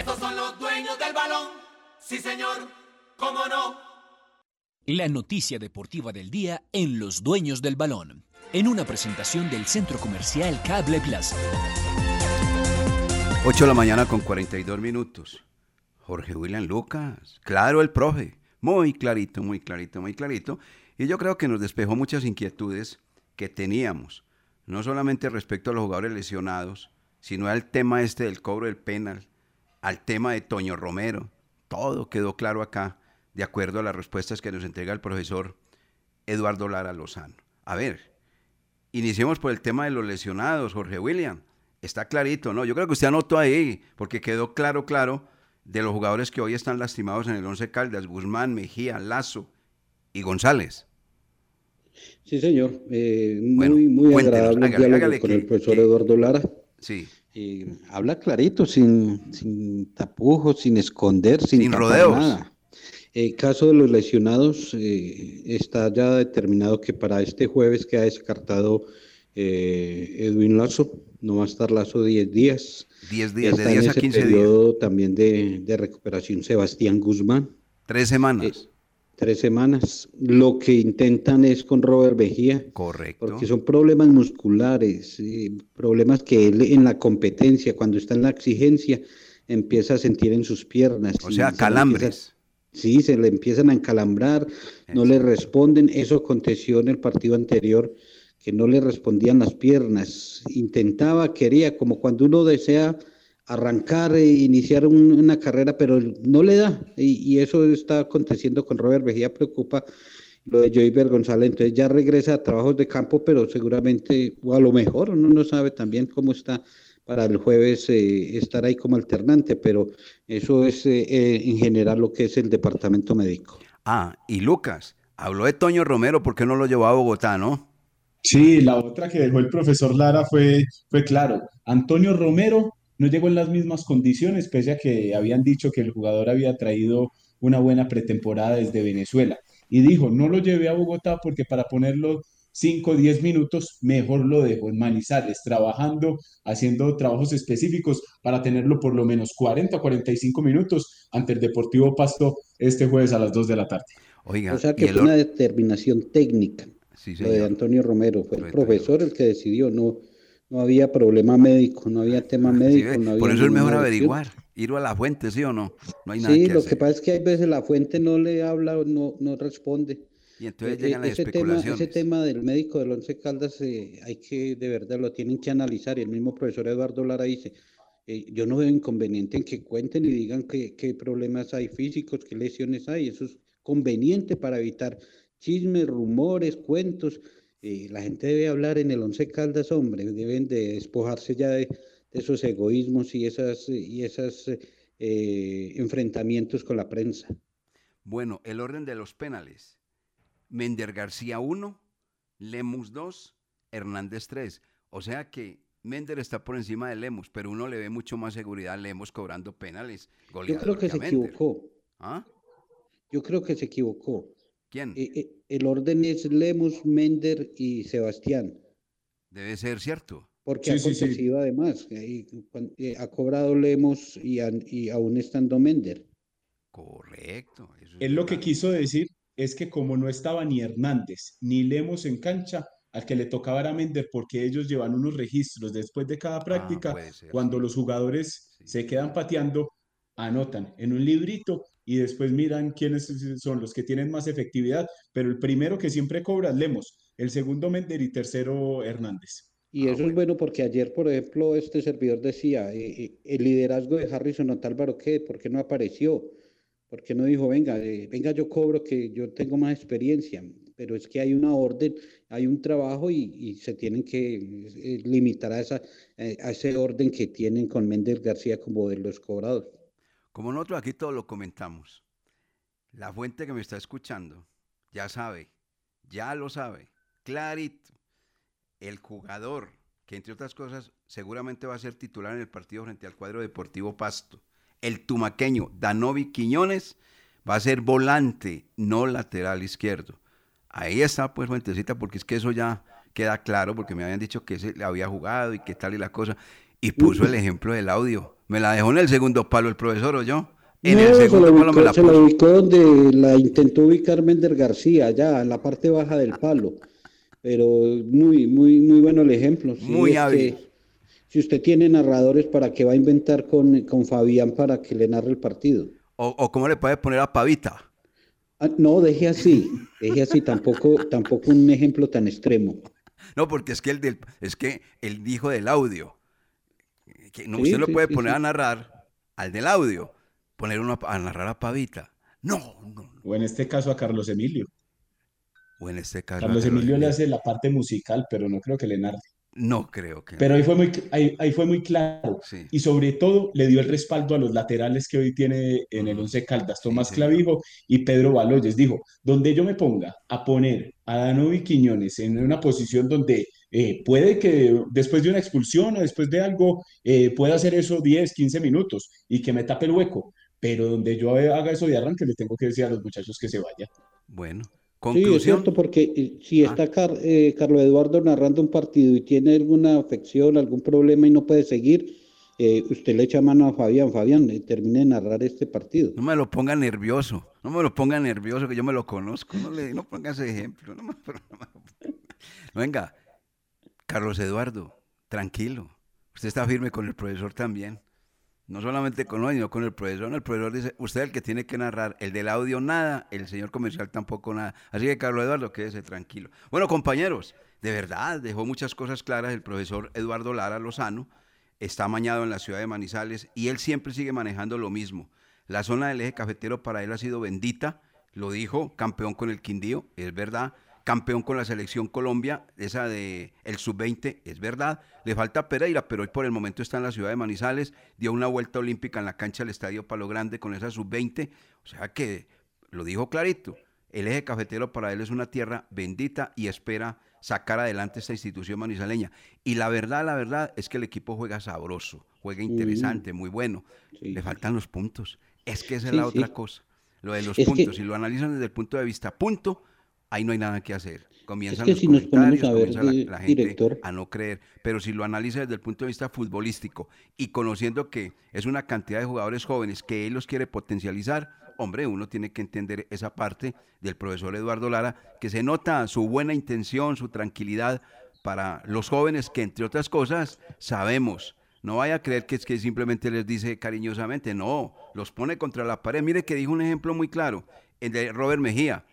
Balón. Sí, señor. ¿Cómo no? La noticia deportiva del día en Los Dueños del Balón, en una presentación del Centro Comercial Cable Plaza. 8 de la mañana con 42 minutos. Jorge William Lucas, claro el profe, muy clarito, muy clarito, muy clarito. Y yo creo que nos despejó muchas inquietudes que teníamos, no solamente respecto a los jugadores lesionados, sino al tema este del cobro del penal, al tema de Toño Romero. Todo quedó claro acá, de acuerdo a las respuestas que nos entrega el profesor Eduardo Lara Lozano. A ver, iniciemos por el tema de los lesionados, Jorge William. Está clarito, ¿no? Yo creo que usted anotó ahí, porque quedó claro, claro, de los jugadores que hoy están lastimados en el Once Caldas, Guzmán, Mejía, Lazo y González. Sí, señor. Eh, muy, Bueno, muy cuéntenos, agradable hágale, con que- el profesor que- Eduardo Lara. Sí. Y habla clarito, sin, sin tapujos, sin esconder, sin, Sin rodeos. nada. El caso de los lesionados eh, está ya determinado que para este jueves queda descartado eh, Edwin Lazo, no va a estar Lazo 10 días. 10 días, de Está en 10 a ese 15 días. periodo también de, de recuperación Sebastián Guzmán. Tres semanas. Tres semanas. Lo que intentan es con Robert Vejía. Correcto. Porque son problemas musculares, eh, problemas que él en la competencia, cuando está en la exigencia, empieza a sentir en sus piernas. O sea, se calambres. empieza- sí, se le empiezan a encalambrar, no le responden. Eso aconteció en el partido anterior, que no le respondían las piernas. Intentaba, quería, como cuando uno desea arrancar e iniciar un- una carrera, pero no le da. Y, y eso está aconteciendo con Robert Vejía, preocupa lo de Joyver González. Entonces ya regresa a trabajos de campo, pero seguramente, o a lo mejor, uno no sabe también cómo está para el jueves eh, estar ahí como alternante, pero eso es eh, eh, en general lo que es el departamento médico. Ah, y Lucas, habló de Toño Romero, ¿por qué no lo llevó a Bogotá, no? Sí, la otra que dejó el profesor Lara fue, fue claro. Antonio Romero no llegó en las mismas condiciones, pese a que habían dicho que el jugador había traído una buena pretemporada desde Venezuela. Y dijo, no lo llevé a Bogotá porque para ponerlo 5 o 10 minutos, mejor lo dejo en Manizales, trabajando, haciendo trabajos específicos para tenerlo por lo menos 40 o 45 minutos ante el Deportivo Pasto este jueves a las 2 de la tarde. Oiga, O sea que fue una determinación técnica. Sí, Lo de. Antonio Romero, fue el profesor el que decidió, no, no había problema médico, no había tema médico, no había por eso es mejor averiguar, ir a la fuente, ¿sí o no? No hay nada Sí, que lo hacer. que pasa es que hay veces la fuente no le habla o no, no responde. Y entonces Eh, llegan eh, las ese tema, especulaciones. ese tema del médico del Once Caldas eh, hay que, de verdad, lo tienen que analizar. Y el mismo profesor Eduardo Lara dice, eh, yo no veo inconveniente en que cuenten y digan qué, qué problemas hay físicos, qué lesiones hay. Eso es conveniente para evitar chismes, rumores, cuentos. Eh, la gente debe hablar en el Once Caldas, hombre, deben de despojarse ya de, de esos egoísmos y esas, y esas eh, enfrentamientos con la prensa. Bueno, el orden de los penales. Mender García 1, Lemus 2, Hernández 3. O sea que Mender está por encima de Lemus, pero uno le ve mucho más seguridad a Lemus cobrando penales. Yo creo que se equivocó. ¿Ah? Yo creo que se equivocó. ¿Quién? Eh, eh, el orden es Lemus, Mender y Sebastián, Debe ser cierto. porque Sí, ha sí, sí. acontecido además. eh, eh, ha cobrado Lemus y, an- y aún estando Mender. Correcto. eso es Él lo que quiso decir es que como no estaba ni Hernández ni Lemos en cancha, al que le tocaba era Mender porque ellos llevan unos registros después de cada práctica, Ah, ser, cuando sí. los jugadores Sí. se quedan pateando, anotan en un librito y después miran quiénes son los que tienen más efectividad, pero el primero que siempre cobra Lemos, el segundo Mender y tercero Hernández. Y Ah, eso es bueno porque ayer, por ejemplo, este servidor decía, eh, eh, el liderazgo de Harrison Otálvaro, ¿qué? ¿Por qué no apareció? ¿Por qué no dijo, venga, eh, venga, yo cobro que yo tengo más experiencia? Pero es que hay una orden, hay un trabajo y, y se tienen que eh, limitar a, esa, eh, a ese orden que tienen con Méndez García como de los cobrados. Como nosotros aquí todo lo comentamos, la fuente que me está escuchando ya sabe, ya lo sabe, clarito. El jugador, que entre otras cosas seguramente va a ser titular en el partido frente al cuadro deportivo Pasto, el tumaqueño Danovi Quiñones, va a ser volante, no lateral izquierdo. Ahí está pues fuentecita, porque es que eso ya queda claro, porque me habían dicho que ese le había jugado y qué tal y la cosa. Y puso el ejemplo del audio. Me la dejó en el segundo palo el profesor o yo. En No, el se segundo la palo me ubicó, la se la ubicó donde la intentó ubicar Méndez García, allá en la parte baja del palo. Pero muy, muy, muy bueno el ejemplo. Sí, Muy es que hábil. si usted tiene narradores, ¿para qué va a inventar con, con Fabián para que le narre el partido? O, o cómo le puede poner a Pavita. Ah, no, deje así, deje así, tampoco, tampoco un ejemplo tan extremo. No, porque es que el del, es que él dijo del audio. Que no, Sí, usted lo puede sí, poner sí. a narrar al del audio, poner uno a, a narrar a Pavita. No, no. O en este caso a Carlos Emilio. O en este caso. Carlos a Carlos Emilio le hace la parte musical, pero no creo que le narre. No creo que. Pero ahí fue muy, ahí, ahí fue muy claro. Sí. Y sobre todo le dio el respaldo a los laterales que hoy tiene en el Once Caldas, Tomás. Clavijo y Pedro Baloyes. Dijo, donde yo me ponga a poner a Danovi Quiñones en una posición donde eh, puede que después de una expulsión o después de algo eh, pueda hacer eso 10, 15 minutos y que me tape el hueco. Pero donde yo haga eso de arranque, le tengo que decir a los muchachos que se vaya. Bueno, Sí, es conclusión. cierto, porque eh, si Ah. está Car- eh, Carlos Eduardo narrando un partido y tiene alguna afección, algún problema y no puede seguir, eh, usted le echa mano a Fabián, Fabián, eh, termine de narrar este partido. No me lo ponga nervioso, no me lo ponga nervioso, que yo me lo conozco. No, le, no ponga ese ejemplo. No me- no me- Venga, Carlos Eduardo, tranquilo. Usted está firme con el profesor también. No solamente con hoy, sino con el profesor. El profesor dice, usted es el que tiene que narrar. El del audio nada, el señor comercial tampoco nada. Así que, Carlos Eduardo, quédese tranquilo. Bueno, compañeros, de verdad, dejó muchas cosas claras el profesor Eduardo Lara Lozano. Está amañado en la ciudad de Manizales y él siempre sigue manejando lo mismo. La zona del eje cafetero para él ha sido bendita. Lo dijo, campeón con el Quindío, es verdad. Campeón con la selección Colombia, esa de el sub-20, es verdad. Le falta Pereira, pero hoy por el momento está en la ciudad de Manizales. Dio una vuelta olímpica en la cancha del Estadio Palo Grande con esa sub-20. O sea que lo dijo clarito. El eje cafetero para él es una tierra bendita y espera sacar adelante esta institución manizaleña. Y la verdad, la verdad es que el equipo juega sabroso, juega interesante, muy bueno. Le faltan los puntos. Es que esa es Sí, la sí. otra cosa. Lo de los Es que- puntos, si lo analizan desde el punto de vista punto, ahí no hay nada que hacer. Comienzan que los si nos ponemos comentarios, a ver, comienza la, la gente director. a no creer. Pero si lo analiza desde el punto de vista futbolístico y conociendo que es una cantidad de jugadores jóvenes que él los quiere potencializar, hombre, uno tiene que entender esa parte del profesor Eduardo Lara, que se nota su buena intención, su tranquilidad para los jóvenes que, entre otras cosas, sabemos. No vaya a creer que es que simplemente les dice cariñosamente, no, los pone contra la pared. Mire que dijo un ejemplo muy claro, el de Robert Mejía.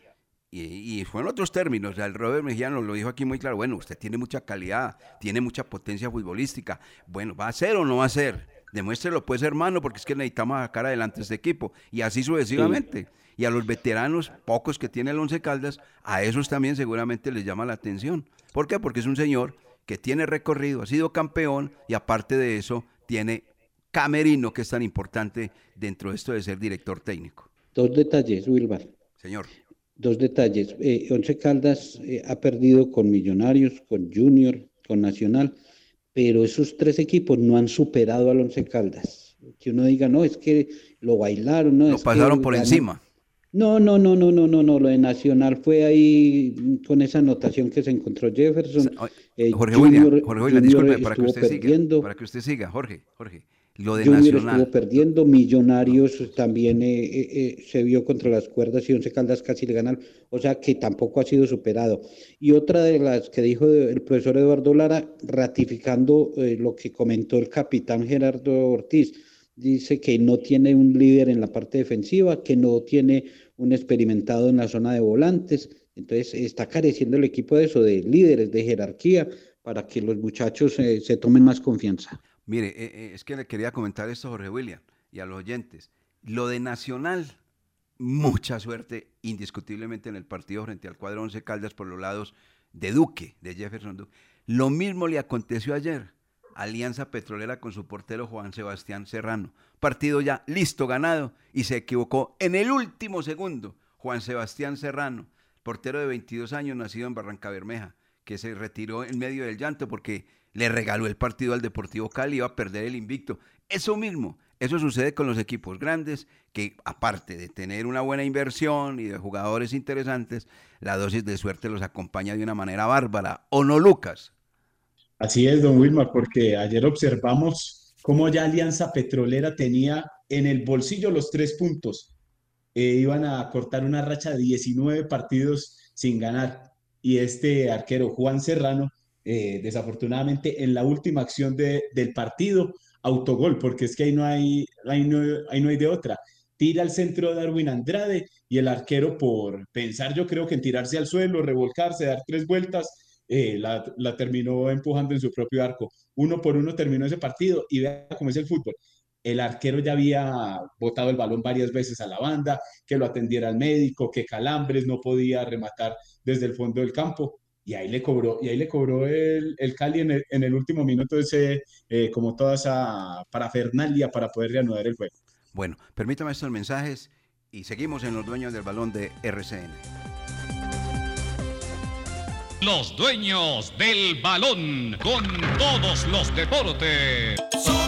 Y, y fue en otros términos, el Robert Mejía nos lo dijo aquí muy claro, bueno, usted tiene mucha calidad, tiene mucha potencia futbolística, bueno, ¿va a ser o no va a ser? Demuéstrelo pues hermano, porque es que necesitamos sacar adelante este equipo, y así sucesivamente. Y a los veteranos, pocos que tiene el Once Caldas, a esos también seguramente les llama la atención. ¿Por qué? Porque es un señor que tiene recorrido, ha sido campeón, y aparte de eso, tiene camerino, que es tan importante dentro de esto de ser director técnico. Dos detalles, Wilbar. Señor. Dos detalles. Eh, Once Caldas eh, ha perdido con Millonarios, con Junior, con Nacional, pero esos tres equipos no han superado al Once Caldas. Que uno diga, no, es que lo bailaron, no. Lo es que pasaron por ganó". encima. No, no, no, no, no, no, no. Lo de Nacional fue ahí con esa anotación que se encontró Jefferson. Eh, Jorge Junior- William, Jorge William, disculpe, para que usted perdiendo. siga, para que usted siga, Jorge, Jorge, lo de Junior Nacional. estuvo perdiendo, Millonarios también eh, eh, eh, se vio contra las cuerdas y Once Caldas casi le ganan, o sea que tampoco ha sido superado. Y otra de las que dijo el profesor Eduardo Lara, ratificando eh, lo que comentó el capitán Gerardo Ortiz, dice que no tiene un líder en la parte defensiva, que no tiene un experimentado en la zona de volantes, entonces está careciendo el equipo de eso, de líderes, de jerarquía, para que los muchachos eh, se tomen más confianza. Mire, eh, eh, es que le quería comentar esto a Jorge William y a los oyentes. Lo de Nacional, mucha suerte, indiscutiblemente en el partido frente al cuadro Once Caldas por los lados de Duque, de Jefferson Duque. Lo mismo le aconteció ayer. Alianza Petrolera con su portero Juan Sebastián Serrano. Partido ya listo, ganado, y se equivocó en el último segundo. Juan Sebastián Serrano, portero de 22 años, nacido en Barranca Bermeja, que se retiró en medio del llanto porque le regaló el partido al Deportivo Cali, iba a perder el invicto. Eso mismo, eso sucede con los equipos grandes, que aparte de tener una buena inversión y de jugadores interesantes, la dosis de suerte los acompaña de una manera bárbara. ¿O no, Lucas? Así es, don Wilmar, porque ayer observamos cómo ya Alianza Petrolera tenía en el bolsillo los tres puntos. Eh, iban a cortar una racha de 19 partidos sin ganar. Y este arquero, Juan Serrano, eh, desafortunadamente en la última acción de- del partido, autogol, porque es que ahí no hay, ahí no, ahí no hay de otra. Tira al centro Darwin Andrade y el arquero por pensar yo creo que en tirarse al suelo, revolcarse, dar tres vueltas, eh, la, la terminó empujando en su propio arco. Uno por uno terminó ese partido y vea cómo es el fútbol. El arquero ya había botado el balón varias veces a la banda, que lo atendiera el médico, que Calambres no podía rematar desde el fondo del campo. Y ahí le cobró, y ahí le cobró el, el Cali en el, en el último minuto ese, eh, como toda esa parafernalia para poder reanudar el juego. Bueno, permítame estos mensajes y seguimos en los dueños del balón de RCN. Los dueños del balón con todos los deportes. Son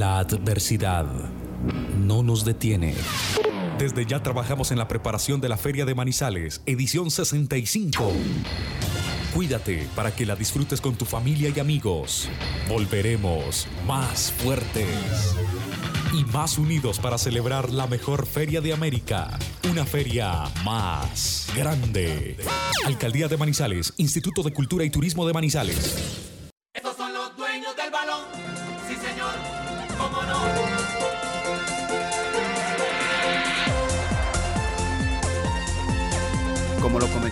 La adversidad no nos detiene. Desde ya trabajamos en la preparación de la Feria de Manizales, edición 65. Cuídate para que la disfrutes con tu familia y amigos. Volveremos más fuertes y más unidos para celebrar la mejor feria de América. Una feria más grande. Alcaldía de Manizales, Instituto de Cultura y Turismo de Manizales.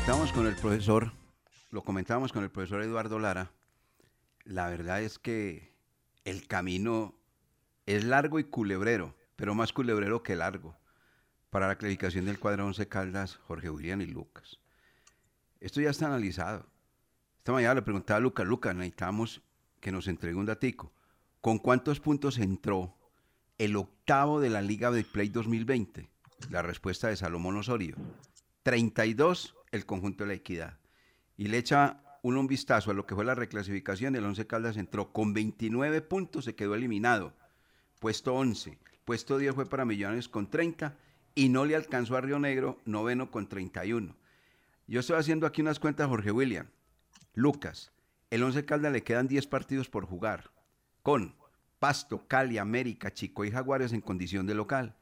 Con el profesor, lo comentábamos con el profesor Eduardo Lara, la verdad es que el camino es largo y culebrero, pero más culebrero que largo, para la clasificación del cuadro 11 Caldas, Jorge William y Lucas. Esto ya está analizado. Esta mañana le preguntaba a Lucas, Lucas, necesitamos que nos entregue un datico. ¿Con cuántos puntos entró el octavo de la Liga de Play 2020? La respuesta de Salomón Osorio. 32 el conjunto de la equidad. Y le echa un vistazo a lo que fue la reclasificación. El 11 Caldas entró con 29 puntos, se quedó eliminado. Puesto 11. Puesto 10 fue para Millonarios con 30 y no le alcanzó a Río Negro, noveno con 31. Yo estoy haciendo aquí unas cuentas, Jorge William. Lucas, el 11 Caldas le quedan 10 partidos por jugar, con Pasto, Cali, América, Chico y Jaguares en condición de local.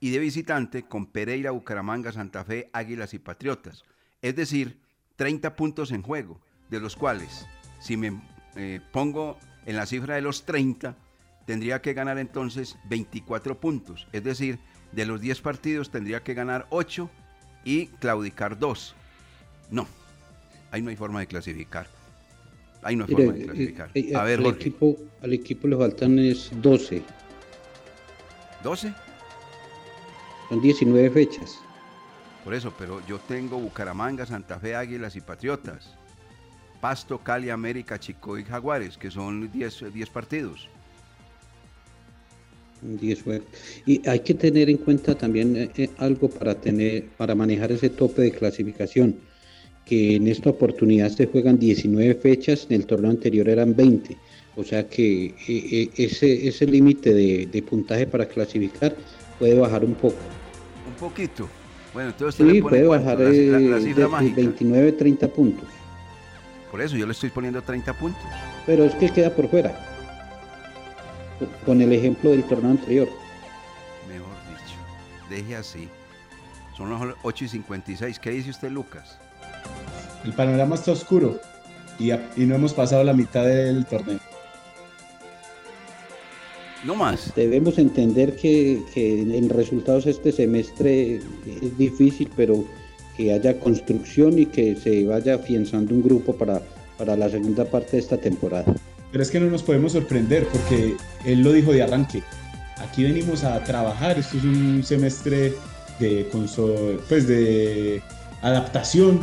Y de visitante con Pereira, Bucaramanga, Santa Fe, Águilas y Patriotas. Es decir, 30 puntos en juego, de los cuales, si me eh, pongo en la cifra de los 30, tendría que ganar entonces 24 puntos. Es decir, de los 10 partidos tendría que ganar 8 y claudicar 2. No, ahí no hay forma de clasificar. Ahí no hay forma de eh, clasificar. eh, A ver, al, Jorge. equipo, al equipo le faltan es 12. ¿12? Son 19 fechas. Por eso, pero yo tengo Bucaramanga, Santa Fe, Águilas y Patriotas. Pasto, Cali, América, Chico y Jaguares, que son 10 10 partidos. 10 juegos. Y hay que tener en cuenta también eh, eh, algo para tener, para manejar ese tope de clasificación, que en esta oportunidad se juegan 19 fechas, en el torneo anterior eran 20. O sea que eh, ese, ese límite de, de puntaje para clasificar puede bajar un poco. Un poquito. Bueno, entonces usted Sí, le pone puede bajar la, la- la cifra de- mágica. 29, 30 puntos. Por eso yo le estoy poniendo 30 puntos. Pero es que queda por fuera. Con el ejemplo del torneo anterior. Mejor dicho. Deje así. Son las 8 y 56. ¿Qué dice usted, Lucas? El panorama está oscuro y, y no hemos pasado la mitad del torneo. No más. Debemos entender que, que en resultados este semestre es difícil, pero que haya construcción y que se vaya afianzando un grupo para, para la segunda parte de esta temporada. Pero es que no nos podemos sorprender porque él lo dijo de arranque. Aquí venimos a trabajar, esto es un semestre de, conso- pues de adaptación